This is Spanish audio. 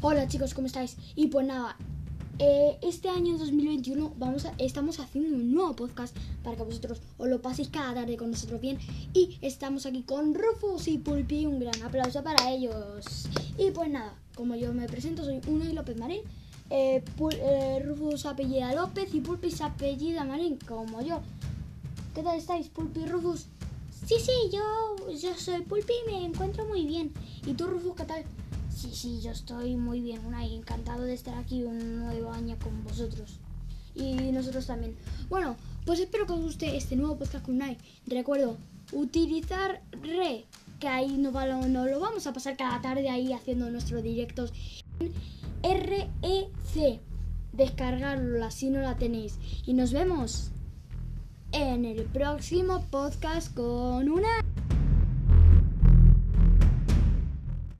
Hola chicos, ¿cómo estáis? Y pues nada, eh, este año 2021 vamos a, estamos haciendo un nuevo podcast para que vosotros os lo paséis cada tarde con nosotros bien. Y estamos aquí con Rufus y Pulpi, un gran aplauso para ellos. Y pues nada, como yo me presento, soy Uno y López Marín. Eh, Pul- eh, Rufus apellida López y Pulpi se apellida Marín, como yo. ¿Qué tal estáis, Pulpi y Rufus? Sí, sí, yo, yo soy Pulpi y me encuentro muy bien. ¿Y tú, Rufus, qué tal? Sí, sí, yo estoy muy bien, Unai, encantado de estar aquí un nuevo año con vosotros. Y nosotros también. Bueno, pues espero que os guste este nuevo podcast con Unai. Recuerdo, utilizar re, que ahí nos, va, nos lo vamos a pasar cada tarde ahí haciendo nuestros directos. REC, descargarla si no la tenéis. Y nos vemos en el próximo podcast con una...